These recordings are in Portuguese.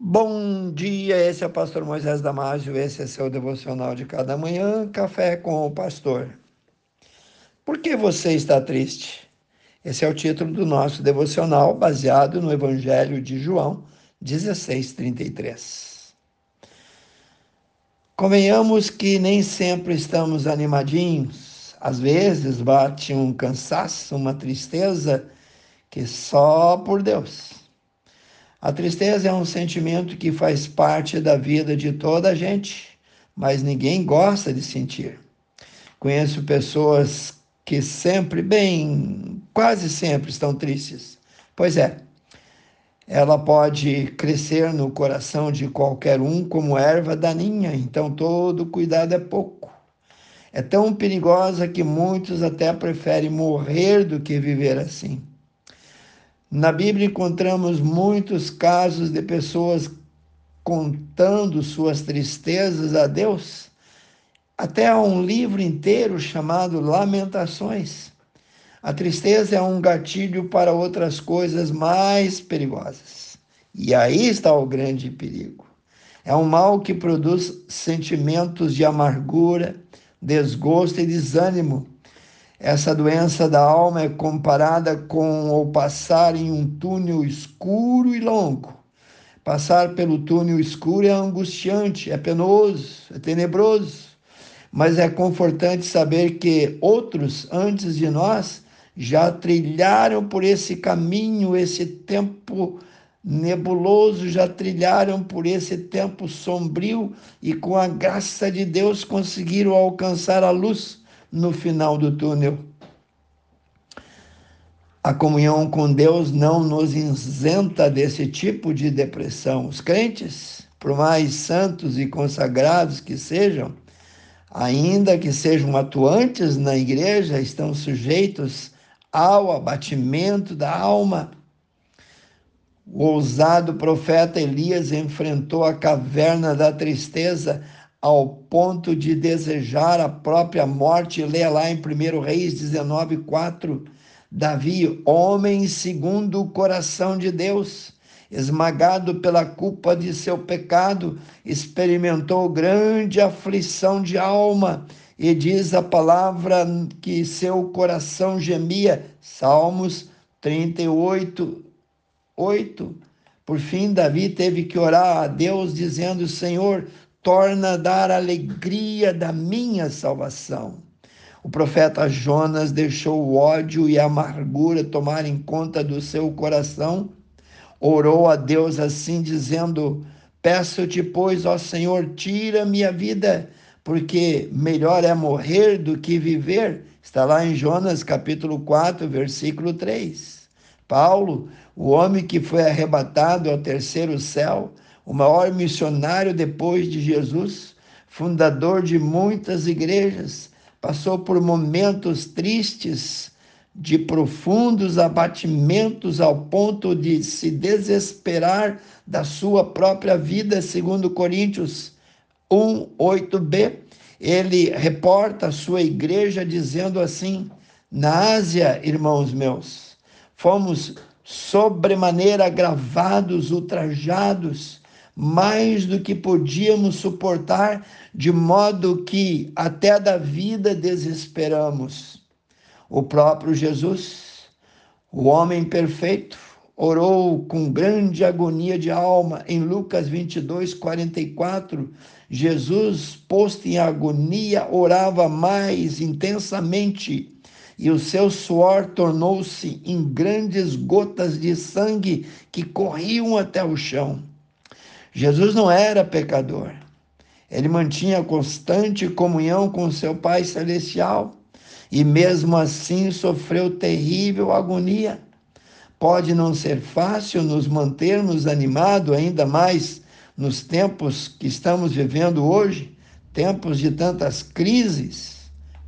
Bom dia, esse é o pastor Moisés Damásio, esse é seu devocional de cada manhã, café com o pastor. Por que você está triste? Esse é o título do nosso devocional, baseado no Evangelho de João 16:33. Convenhamos que nem sempre estamos animadinhos. Às vezes bate um cansaço, uma tristeza que só por Deus a tristeza é um sentimento que faz parte da vida de toda a gente, mas ninguém gosta de sentir. Conheço pessoas que sempre, bem, quase sempre estão tristes. Pois é, ela pode crescer no coração de qualquer um como erva daninha, então todo cuidado é pouco. É tão perigosa que muitos até preferem morrer do que viver assim. Na Bíblia encontramos muitos casos de pessoas contando suas tristezas a Deus. Até há um livro inteiro chamado Lamentações. A tristeza é um gatilho para outras coisas mais perigosas. E aí está o grande perigo. É um mal que produz sentimentos de amargura, desgosto e desânimo essa doença da alma é comparada com o passar em um túnel escuro e longo. Passar pelo túnel escuro é angustiante, é penoso, é tenebroso, mas é confortante saber que outros antes de nós já trilharam por esse caminho, esse tempo nebuloso, já trilharam por esse tempo sombrio e com a graça de Deus conseguiram alcançar a luz no final do túnel. A comunhão com Deus não nos isenta desse tipo de depressão. Os crentes, por mais santos e consagrados que sejam, ainda que sejam atuantes na igreja, estão sujeitos ao abatimento da alma. O ousado profeta Elias enfrentou a caverna da tristeza ao ponto de desejar a própria morte. Lê lá em 1 Reis 19, 4. Davi, homem segundo o coração de Deus, esmagado pela culpa de seu pecado, experimentou grande aflição de alma. E diz a palavra que seu coração gemia. Salmos 38, 8. Por fim, Davi teve que orar a Deus, dizendo: Senhor, torna a dar alegria da minha salvação. O profeta Jonas deixou o ódio e a amargura tomarem conta do seu coração, orou a Deus assim, dizendo: Peço-te, pois, ó Senhor, tira minha vida, porque melhor é morrer do que viver. Está lá em Jonas capítulo 4, versículo 3. Paulo, o homem que foi arrebatado ao terceiro céu, o maior missionário depois de Jesus, fundador de muitas igrejas, passou por momentos tristes, de profundos abatimentos ao ponto de se desesperar da sua própria vida, segundo Coríntios 1, 8b. Ele reporta a sua igreja dizendo assim: Na Ásia, irmãos meus, fomos sobremaneira agravados, ultrajados, mais do que podíamos suportar, de modo que até da vida desesperamos. O próprio Jesus, o homem perfeito, orou com grande agonia de alma em Lucas 22, 44. Jesus, posto em agonia, orava mais intensamente e o seu suor tornou-se em grandes gotas de sangue que corriam até o chão. Jesus não era pecador. Ele mantinha constante comunhão com seu Pai Celestial e, mesmo assim, sofreu terrível agonia. Pode não ser fácil nos mantermos animados, ainda mais nos tempos que estamos vivendo hoje tempos de tantas crises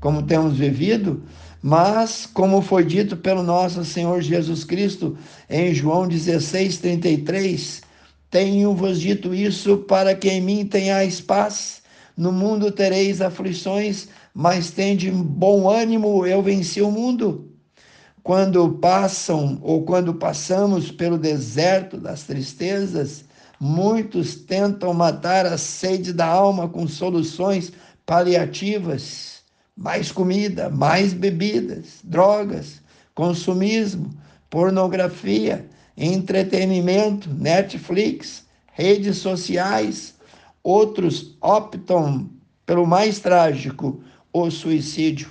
como temos vivido, mas, como foi dito pelo nosso Senhor Jesus Cristo em João 16, 33, tenho-vos dito isso para que em mim tenhais paz. No mundo tereis aflições, mas tende bom ânimo, eu venci o mundo. Quando passam ou quando passamos pelo deserto das tristezas, Muitos tentam matar a sede da alma com soluções paliativas, mais comida, mais bebidas, drogas, consumismo, pornografia, entretenimento, Netflix, redes sociais. Outros optam pelo mais trágico, o suicídio.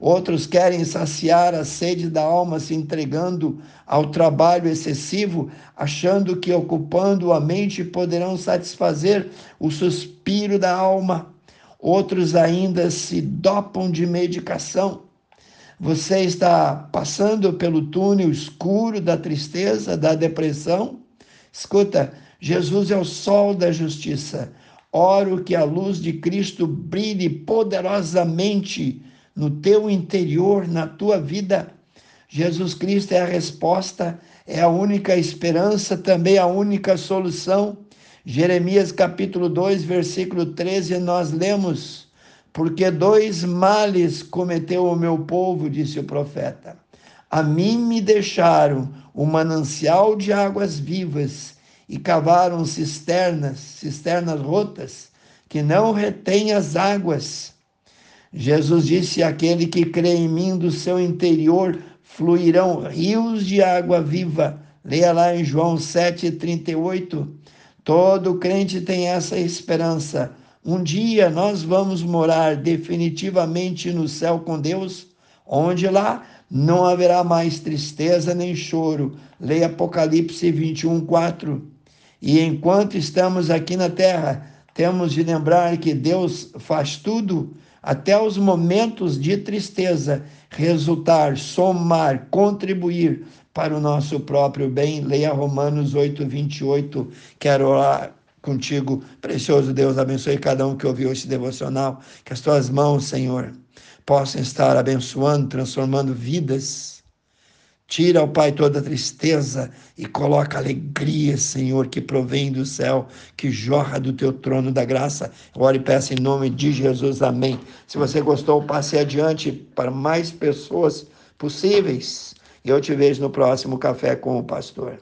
Outros querem saciar a sede da alma se entregando ao trabalho excessivo, achando que ocupando a mente poderão satisfazer o suspiro da alma. Outros ainda se dopam de medicação. Você está passando pelo túnel escuro da tristeza, da depressão? Escuta, Jesus é o sol da justiça. Oro que a luz de Cristo brilhe poderosamente no teu interior, na tua vida. Jesus Cristo é a resposta, é a única esperança, também a única solução. Jeremias capítulo 2, versículo 13, nós lemos: Porque dois males cometeu o meu povo, disse o profeta. A mim me deixaram o manancial de águas vivas e cavaram cisternas, cisternas rotas, que não retêm as águas. Jesus disse: Aquele que crê em mim, do seu interior fluirão rios de água viva. Leia lá em João 7,38. Todo crente tem essa esperança. Um dia nós vamos morar definitivamente no céu com Deus, onde lá não haverá mais tristeza nem choro. Leia Apocalipse 21, 4. E enquanto estamos aqui na terra, temos de lembrar que Deus faz tudo até os momentos de tristeza, resultar, somar, contribuir para o nosso próprio bem. Leia Romanos 8, 28. Quero orar contigo, precioso Deus, abençoe cada um que ouviu este devocional. Que as tuas mãos, Senhor, possam estar abençoando, transformando vidas Tira, ó Pai, toda tristeza e coloca alegria, Senhor, que provém do céu, que jorra do teu trono da graça. Ore e peça em nome de Jesus. Amém. Se você gostou, passe adiante para mais pessoas possíveis. E eu te vejo no próximo Café com o Pastor.